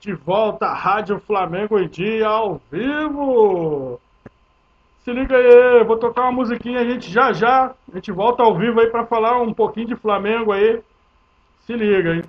De volta à Rádio Flamengo em Dia ao vivo. Se liga aí, vou tocar uma musiquinha, a gente já já, a gente volta ao vivo aí para falar um pouquinho de Flamengo aí. Se liga, hein?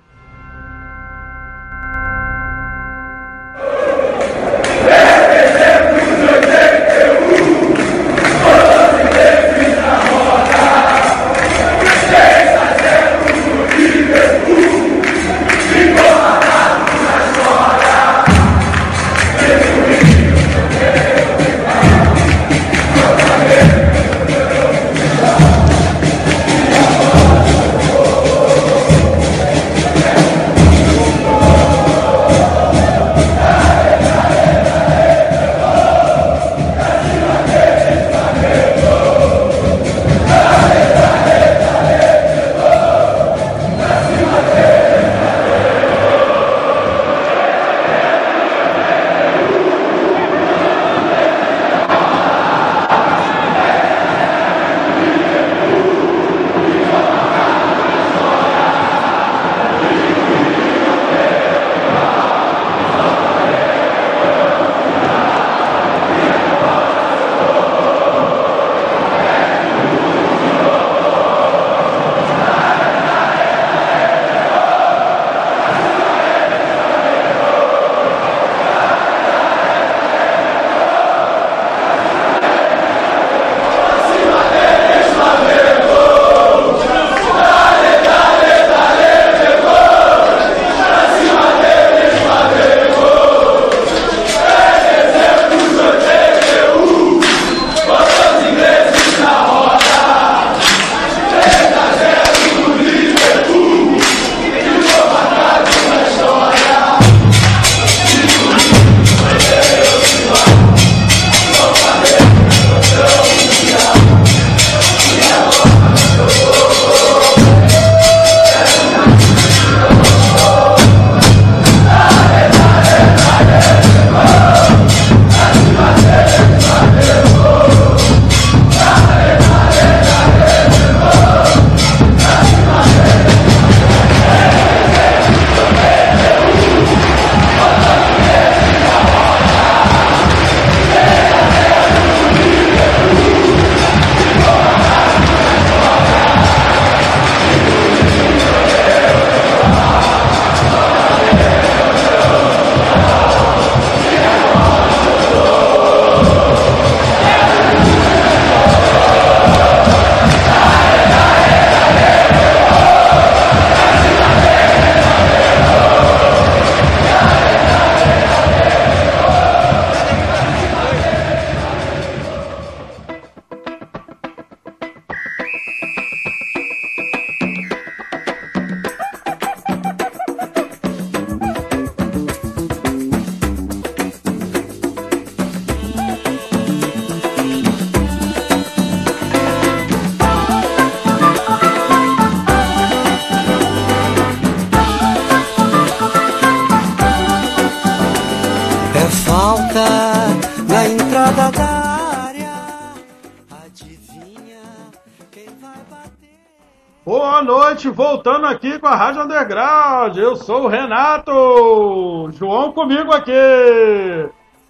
Voltando aqui com a Rádio Underground. Eu sou o Renato. João comigo aqui.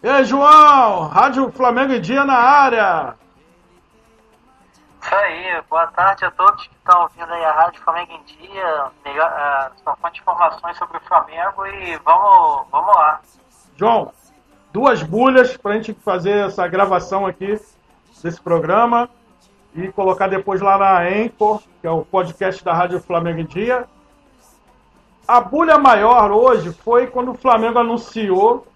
E aí, João? Rádio Flamengo em Dia na área. Isso aí, boa tarde a todos que estão ouvindo aí a Rádio Flamengo em Dia. Melhor, uh, fonte de informações sobre o Flamengo e vamos, vamos lá. João, duas bulhas para a gente fazer essa gravação aqui desse programa e colocar depois lá na Anchor, que é o podcast da Rádio Flamengo em Dia. A bulha maior hoje foi quando o Flamengo anunciou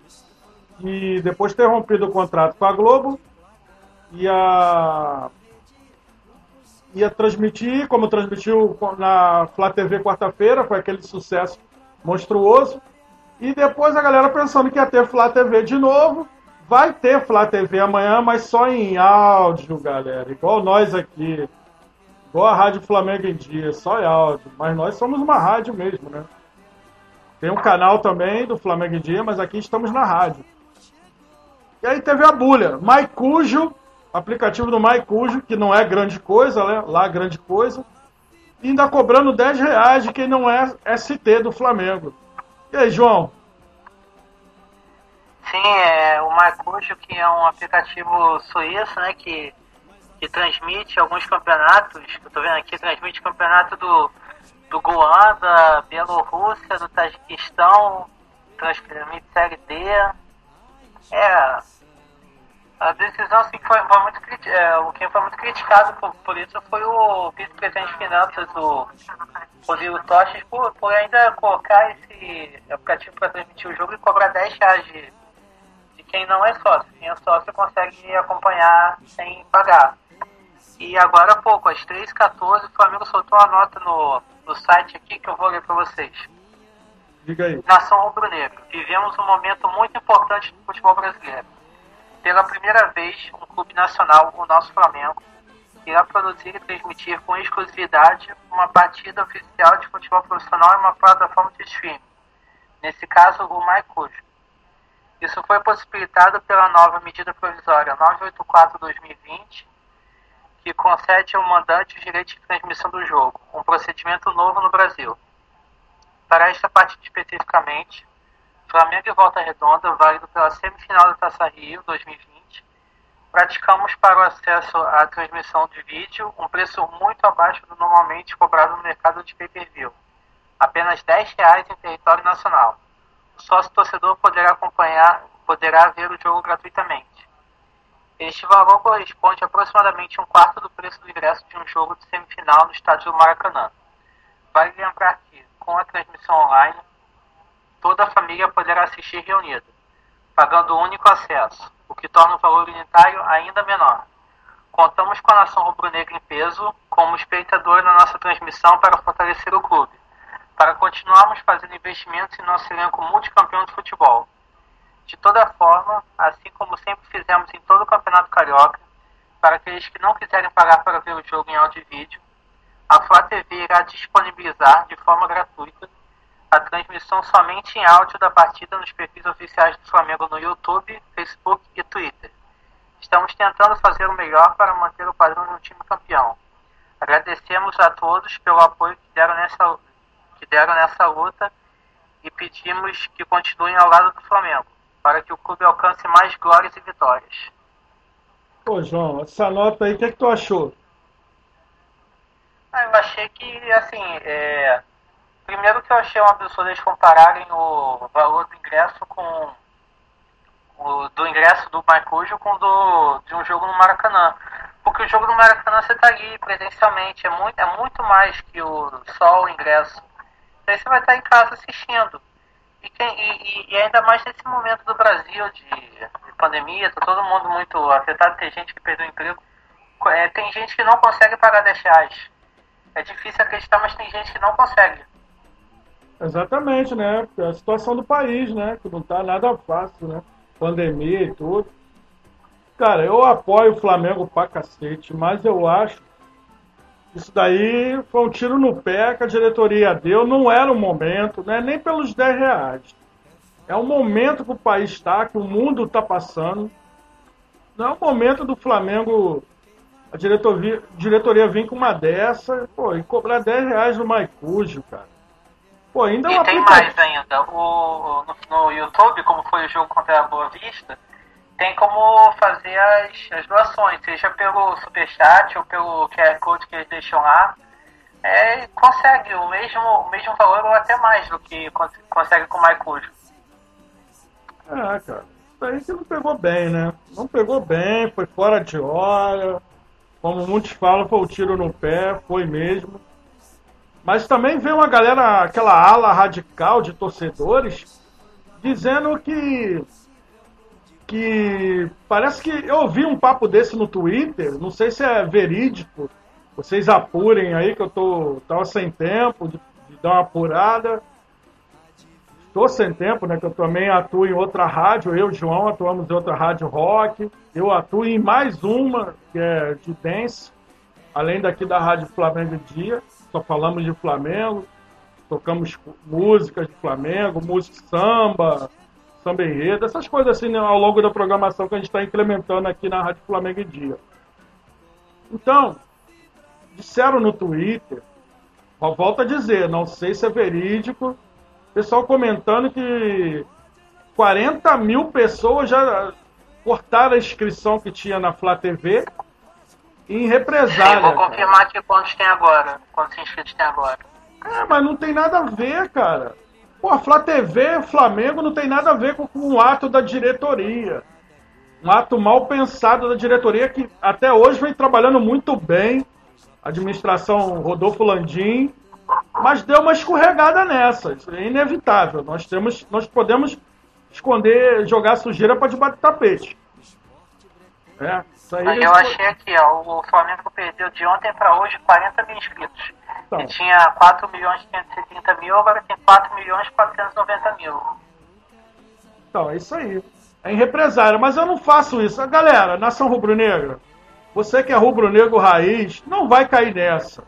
que depois de ter rompido o contrato com a Globo, ia, ia transmitir, como transmitiu na Flá TV quarta-feira, foi aquele sucesso monstruoso. E depois a galera pensando que ia ter Flá TV de novo, Vai ter Flá TV amanhã, mas só em áudio, galera. Igual nós aqui. Igual a Rádio Flamengo em Dia, só em áudio. Mas nós somos uma rádio mesmo, né? Tem um canal também do Flamengo em Dia, mas aqui estamos na rádio. E aí teve a bulha. Maicujo, aplicativo do Maicujo, que não é grande coisa, né? Lá grande coisa. E ainda cobrando 10 reais de quem não é ST do Flamengo. E aí, João? Sim, é o Marcujo, que é um aplicativo suíço, né, que, que transmite alguns campeonatos, que eu tô vendo aqui, transmite campeonato do, do Goan, da Bielorrússia, do Tajiquistão, transmite Série D. É, a decisão assim, foi, foi muito é, que foi muito criticado por, por isso foi o vice-presidente de finanças, o Rodrigo Toches, por, por ainda colocar esse aplicativo para transmitir o jogo e cobrar 10 reais de quem não é sócio. Quem é sócio consegue acompanhar sem pagar. E agora há pouco, às 3h14, o Flamengo soltou uma nota no, no site aqui que eu vou ler para vocês. Diga aí. Nação Rubro-Negro. Vivemos um momento muito importante no futebol brasileiro pela primeira vez, um clube nacional, o nosso Flamengo, irá produzir e transmitir com exclusividade uma partida oficial de futebol profissional em uma plataforma de streaming, nesse caso o MyCujo. Isso foi possibilitado pela nova medida provisória 984-2020, que concede ao mandante o direito de transmissão do jogo, um procedimento novo no Brasil. Para esta partida especificamente, Flamengo e Volta Redonda, válido pela semifinal da Taça Rio 2020. Praticamos para o acesso à transmissão de vídeo um preço muito abaixo do normalmente cobrado no mercado de pay-per-view, apenas R$ reais em território nacional. O sócio torcedor poderá acompanhar, poderá ver o jogo gratuitamente. Este valor corresponde a aproximadamente um quarto do preço do ingresso de um jogo de semifinal no estádio do Maracanã. Vale lembrar que, com a transmissão online, toda a família poderá assistir reunida, pagando o único acesso, o que torna o valor unitário ainda menor. Contamos com a nação rubro-negra em peso como espectador na nossa transmissão para fortalecer o clube, para continuarmos fazendo investimentos em nosso elenco multicampeão de futebol. De toda forma, assim como sempre fizemos em todo o Campeonato Carioca, para aqueles que não quiserem pagar para ver o jogo em áudio e vídeo, a Flá TV irá disponibilizar de forma gratuita a transmissão somente em áudio da partida nos perfis oficiais do Flamengo no YouTube, Facebook e Twitter. Estamos tentando fazer o melhor para manter o padrão de um time campeão. Agradecemos a todos pelo apoio que deram nessa, que deram nessa luta e pedimos que continuem ao lado do Flamengo, para que o clube alcance mais glórias e vitórias. Pô, João, essa nota aí, o que, é que tu achou? Ah, eu achei que, assim, é, Primeiro que eu achei um absurdo eles compararem o valor do ingresso com o do ingresso do Marcujo com do de um jogo no Maracanã. Porque o jogo no Maracanã você está ali presencialmente, é muito, é muito mais que o só o ingresso. Aí você vai estar em casa assistindo. E, quem, e, e, ainda mais nesse momento do Brasil de, de pandemia, tá todo mundo muito afetado, tem gente que perdeu o emprego. É, tem gente que não consegue pagar 10 reais. É difícil acreditar, mas tem gente que não consegue. Exatamente, né? É a situação do país, né? Que não tá nada fácil, né? Pandemia e tudo. Cara, eu apoio o Flamengo pra cacete, mas eu acho isso daí foi um tiro no pé que a diretoria deu. Não era o momento, né? Nem pelos 10 reais. É o momento que o país está, que o mundo está passando. Não é o momento do Flamengo, a diretoria, diretoria vir com uma dessa, pô, e cobrar 10 reais no Maicujo, cara. Pô, ainda é e tem mais ainda. O, no, no, YouTube, como foi o jogo contra a Boa Vista, tem como fazer as, as doações, seja pelo Superchat ou pelo QR Code que eles deixam lá. É, consegue o mesmo, o mesmo valor ou até mais do que consegue com o MyCujo. É, cara. Isso aí que não pegou bem, né? Não pegou bem, foi fora de hora. Como muitos falam, foi o um tiro no pé, foi mesmo. Mas também veio uma galera, aquela ala radical de torcedores, dizendo que. Que. Parece que eu ouvi um papo desse no Twitter, não sei se é verídico, vocês apurem aí que eu tô tava sem tempo de, de dar uma apurada. Estou sem tempo, né? Que eu também atuo em outra rádio, eu e o João atuamos em outra rádio rock. Eu atuo em mais uma, que é de dance, além daqui da Rádio Flamengo Dia só falamos de Flamengo, tocamos músicas de Flamengo, música samba, samba enredo, essas coisas assim né, ao longo da programação que a gente está implementando aqui na Rádio Flamengo em Dia. Então, disseram no Twitter, volta a dizer, não sei se é verídico, pessoal comentando que 40 mil pessoas já cortaram a inscrição que tinha na Flá TV em represália. Sim, vou confirmar aqui quantos tem agora. Quantos inscritos tem agora. É, mas não tem nada a ver, cara. Pô, a Flá TV, Flamengo, não tem nada a ver com, com um ato da diretoria. Um ato mal pensado da diretoria que até hoje vem trabalhando muito bem. Administração Rodolfo Landim. Mas deu uma escorregada nessa. Isso é inevitável. Nós, temos, nós podemos esconder, jogar sujeira para do tapete. É, isso aí eu achei aqui, ó, o Flamengo perdeu de ontem para hoje 40 mil inscritos. Então. Tinha 4 milhões 530 mil, agora tem 4 milhões 490 mil. Então, é isso aí. É em represário, mas eu não faço isso. Galera, nação rubro-negra, você que é rubro-negro raiz, não vai cair nessa.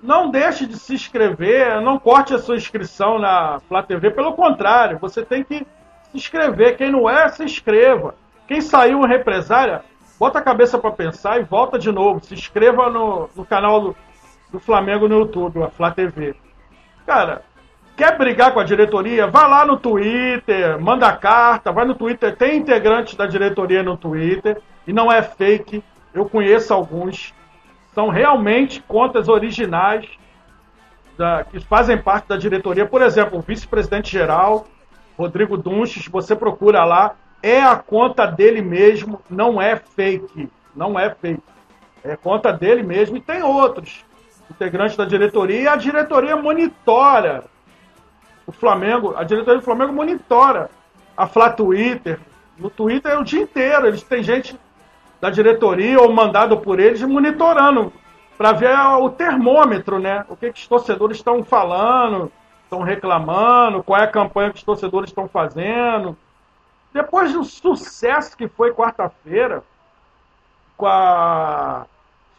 Não deixe de se inscrever, não corte a sua inscrição na Flá TV, pelo contrário, você tem que se inscrever. Quem não é, se inscreva. Quem saiu represária, bota a cabeça para pensar e volta de novo. Se inscreva no, no canal do, do Flamengo no YouTube, a Flá TV. Cara, quer brigar com a diretoria? Vá lá no Twitter, manda carta, vai no Twitter. Tem integrantes da diretoria no Twitter e não é fake. Eu conheço alguns. São realmente contas originais da, que fazem parte da diretoria. Por exemplo, o vice-presidente geral, Rodrigo Dunches, você procura lá, é a conta dele mesmo, não é fake. Não é fake. É conta dele mesmo e tem outros integrantes da diretoria e a diretoria monitora o Flamengo, a diretoria do Flamengo monitora a Flá Twitter. No Twitter é o dia inteiro, eles têm gente da diretoria ou mandado por eles monitorando para ver o termômetro, né? O que, que os torcedores estão falando, estão reclamando, qual é a campanha que os torcedores estão fazendo. Depois do sucesso que foi quarta-feira, com a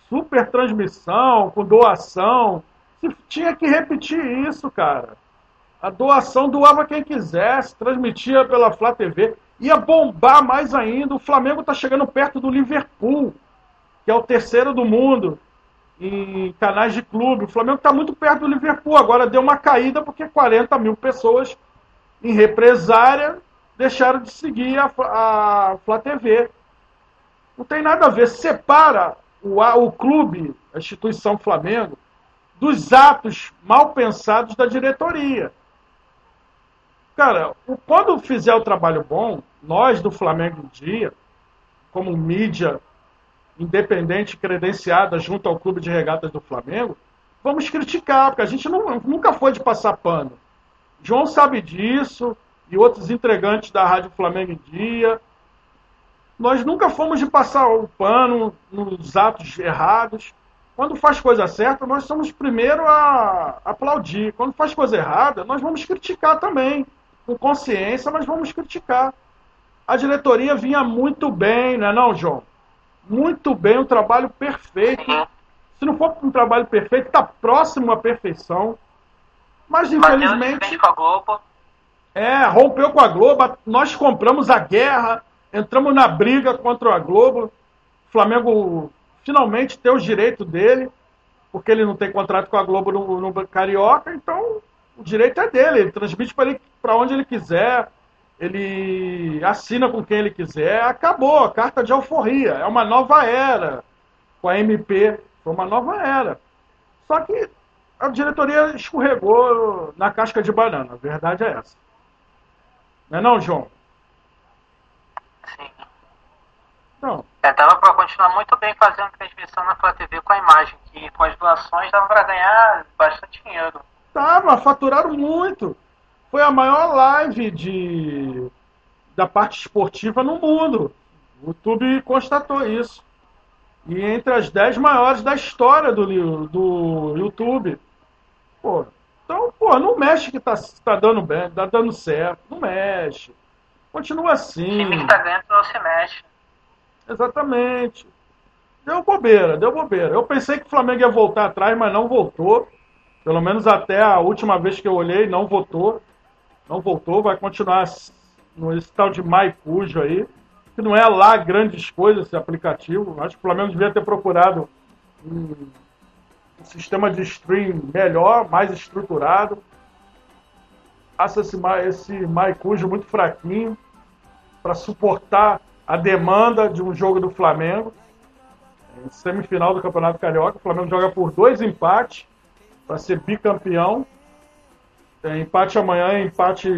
super transmissão, com doação, tinha que repetir isso, cara. A doação doava quem quisesse, transmitia pela Flá TV. Ia bombar mais ainda. O Flamengo está chegando perto do Liverpool, que é o terceiro do mundo em canais de clube. O Flamengo está muito perto do Liverpool. Agora deu uma caída porque 40 mil pessoas em represária deixaram de seguir a, a Flá TV. Não tem nada a ver. Separa o, o clube, a instituição Flamengo, dos atos mal pensados da diretoria. Cara, quando fizer o trabalho bom, nós do Flamengo em Dia, como mídia independente credenciada junto ao Clube de Regatas do Flamengo, vamos criticar, porque a gente não, nunca foi de passar pano. João sabe disso, e outros entregantes da Rádio Flamengo em Dia. Nós nunca fomos de passar o pano nos atos errados. Quando faz coisa certa, nós somos primeiro a aplaudir. Quando faz coisa errada, nós vamos criticar também. Com consciência, mas vamos criticar. A diretoria vinha muito bem, não é não, João? Muito bem, um trabalho perfeito. Se não for um trabalho perfeito, está próximo à perfeição. Mas infelizmente. Com a Globo. É, rompeu com a Globo. Nós compramos a guerra, entramos na briga contra a Globo. O Flamengo finalmente tem os direitos dele, porque ele não tem contrato com a Globo no, no Carioca, então o direito é dele. Ele transmite para onde ele quiser, ele assina com quem ele quiser. Acabou, a carta de alforria. É uma nova era com a MP. Foi uma nova era. Só que a diretoria escorregou na casca de banana. A verdade é essa. Não é não, João? Sim. Não. É, dava para continuar muito bem fazendo transmissão na Flá TV com a imagem, que com as doações dava para ganhar bastante dinheiro. Tava, faturaram muito. Foi a maior live de, da parte esportiva no mundo. O YouTube constatou isso. E entre as 10 maiores da história do, do YouTube. Pô, então, pô, não mexe que tá, tá dando bem, tá dando certo. Não mexe. Continua assim. O time que tá ganhando não se mexe. Exatamente. Deu bobeira, deu bobeira. Eu pensei que o Flamengo ia voltar atrás, mas não voltou. Pelo menos até a última vez que eu olhei, não voltou. Não voltou, vai continuar nesse tal de MyCujo aí. Que não é lá grandes coisas esse aplicativo. Acho que o Flamengo devia ter procurado um um sistema de stream melhor, mais estruturado. acho esse, esse Maicujo muito fraquinho para suportar a demanda de um jogo do Flamengo. Em semifinal do Campeonato Carioca, o Flamengo joga por dois empates para ser bicampeão. É, empate amanhã, empate.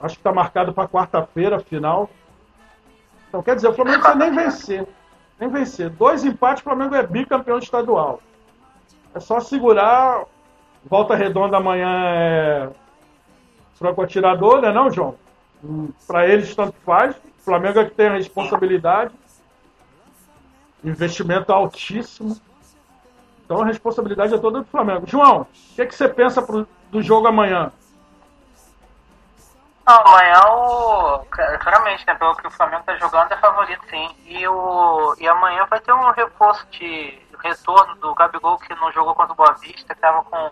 Acho que está marcado para quarta-feira, final. Então, quer dizer, o Flamengo não precisa nem vencer. Nem vencer. Dois empates, o Flamengo é bicampeão estadual. É só segurar. Volta redonda amanhã é franco atirador, né, não, João? Para eles, tanto faz. O Flamengo é que tem a responsabilidade. Investimento altíssimo. Então a responsabilidade é toda do Flamengo. João, o que, é que você pensa pro, do jogo amanhã? amanhã, o, claramente, né, pelo que o Flamengo está jogando, é favorito sim. E, o, e amanhã vai ter um reforço de retorno do Gabigol, que não jogou contra o Boa Vista, que estava com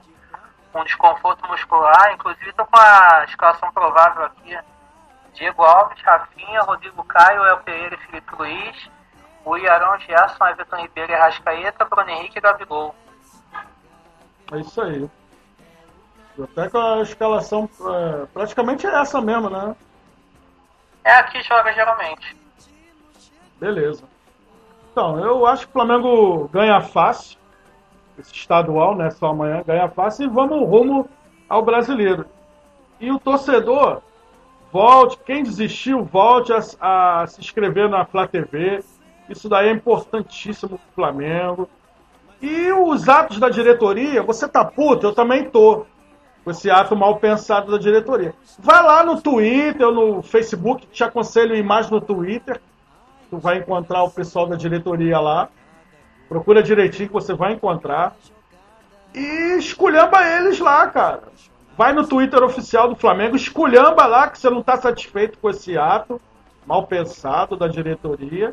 um desconforto muscular. Inclusive, estou com a escalação provável aqui. Diego Alves, Rafinha, Rodrigo Caio, El Pereira e Felipe Luiz, o Iarão Gerson, Everton Ribeiro e Rascaeta, Bruno Henrique e Gabigol. É isso aí. Até com a escalação é, praticamente é essa mesmo, né? É aqui joga geralmente. Beleza. Então, eu acho que o Flamengo ganha fácil. Esse estadual, né? Só amanhã ganha fácil e vamos rumo ao brasileiro. E o torcedor, volte, quem desistiu, volte a, a se inscrever na Flá TV. Isso daí é importantíssimo pro Flamengo. E os atos da diretoria, você tá puto, eu também tô com esse ato mal pensado da diretoria. Vai lá no Twitter no Facebook, te aconselho mais no Twitter. Tu vai encontrar o pessoal da diretoria lá. Procura direitinho que você vai encontrar. E esculhamba eles lá, cara. Vai no Twitter oficial do Flamengo, esculhamba lá que você não está satisfeito com esse ato mal pensado da diretoria,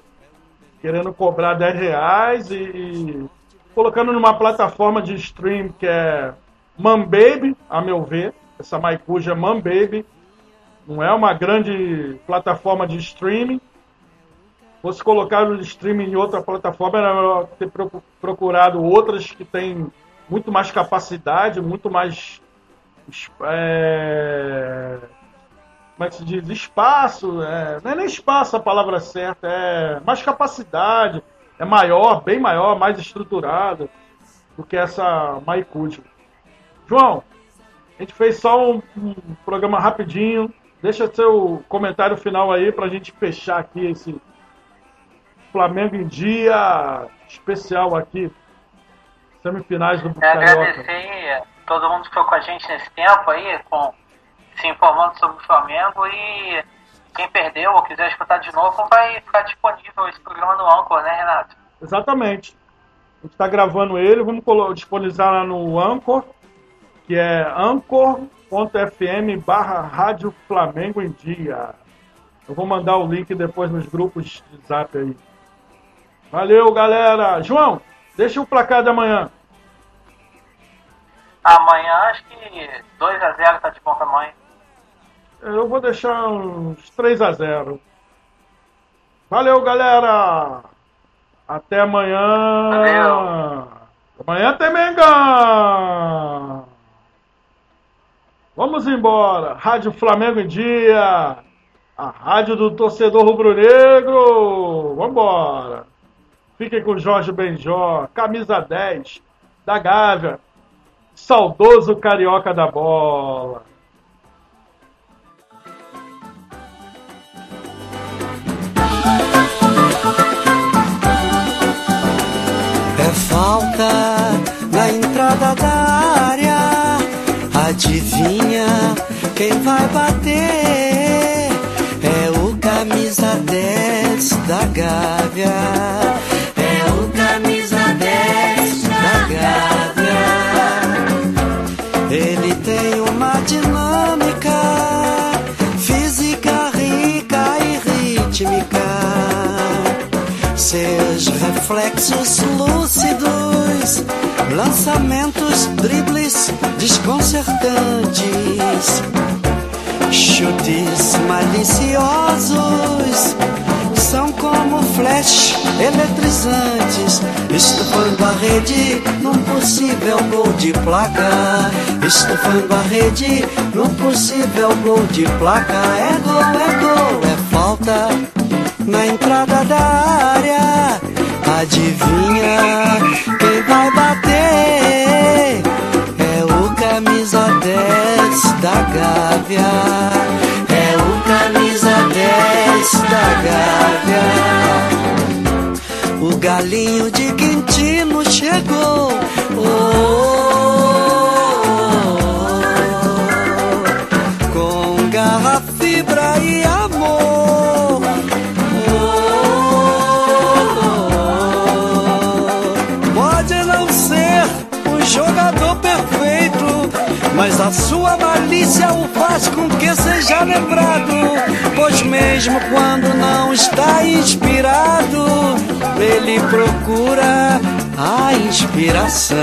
querendo cobrar 10 reais e, e colocando numa plataforma de stream que é Man Baby, a meu ver. Essa Maicuja é Man Baby. Não é uma grande plataforma de streaming. Fosse colocar o streaming em outra plataforma, era melhor ter procurado outras que têm muito mais capacidade, muito mais. É, como é que se diz? Espaço. É, não é nem espaço a palavra certa, é mais capacidade. É maior, bem maior, mais estruturado do que essa Maicuja. João, a gente fez só um, um, programa rapidinho. Deixa seu comentário final aí para a gente fechar aqui esse Flamengo em dia especial aqui. Semifinais do é, Agradecer todo mundo que foi com a gente nesse tempo aí, com, se informando sobre o Flamengo e quem perdeu ou quiser escutar de novo vai ficar disponível esse programa no Anchor, né, Renato? Exatamente. A gente está gravando ele, vamos disponibilizar lá no Anchor que é anchor.fm barra Rádio Flamengo em Dia. Eu vou mandar o link depois nos grupos de zap aí. Valeu, galera. João, deixa o placar de amanhã. Amanhã acho que 2x0 tá de bom tamanho. Eu vou deixar uns 3x0. Valeu, galera. Até amanhã. Valeu. Amanhã tem Mengão. Vamos embora. Rádio Flamengo em Dia. A rádio do torcedor rubro-negro. Vamos embora. Fiquem com Jorge Benjó, camisa 10 da Gávea. Saudoso carioca da bola. É falta na entrada da Adivinha quem vai bater? É o camisa 10 da Gávea. Reflexos lúcidos lançamentos, dribles desconcertantes, chutes maliciosos são como flash eletrizantes, estufando a rede num possível gol de placa. Estufando a rede num possível gol de placa. É gol, é gol, é falta na entrada da área. Adivinha quem vai bater? É o camisa 10 da Gávea. É o camisa 10 da Gávea. O galinho de Quintino chegou. A sua malícia o faz com que seja lembrado. Pois mesmo quando não está inspirado, ele procura a inspiração.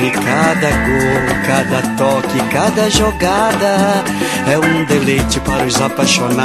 E cada gol, cada toque, cada jogada é um deleite para os apaixonados.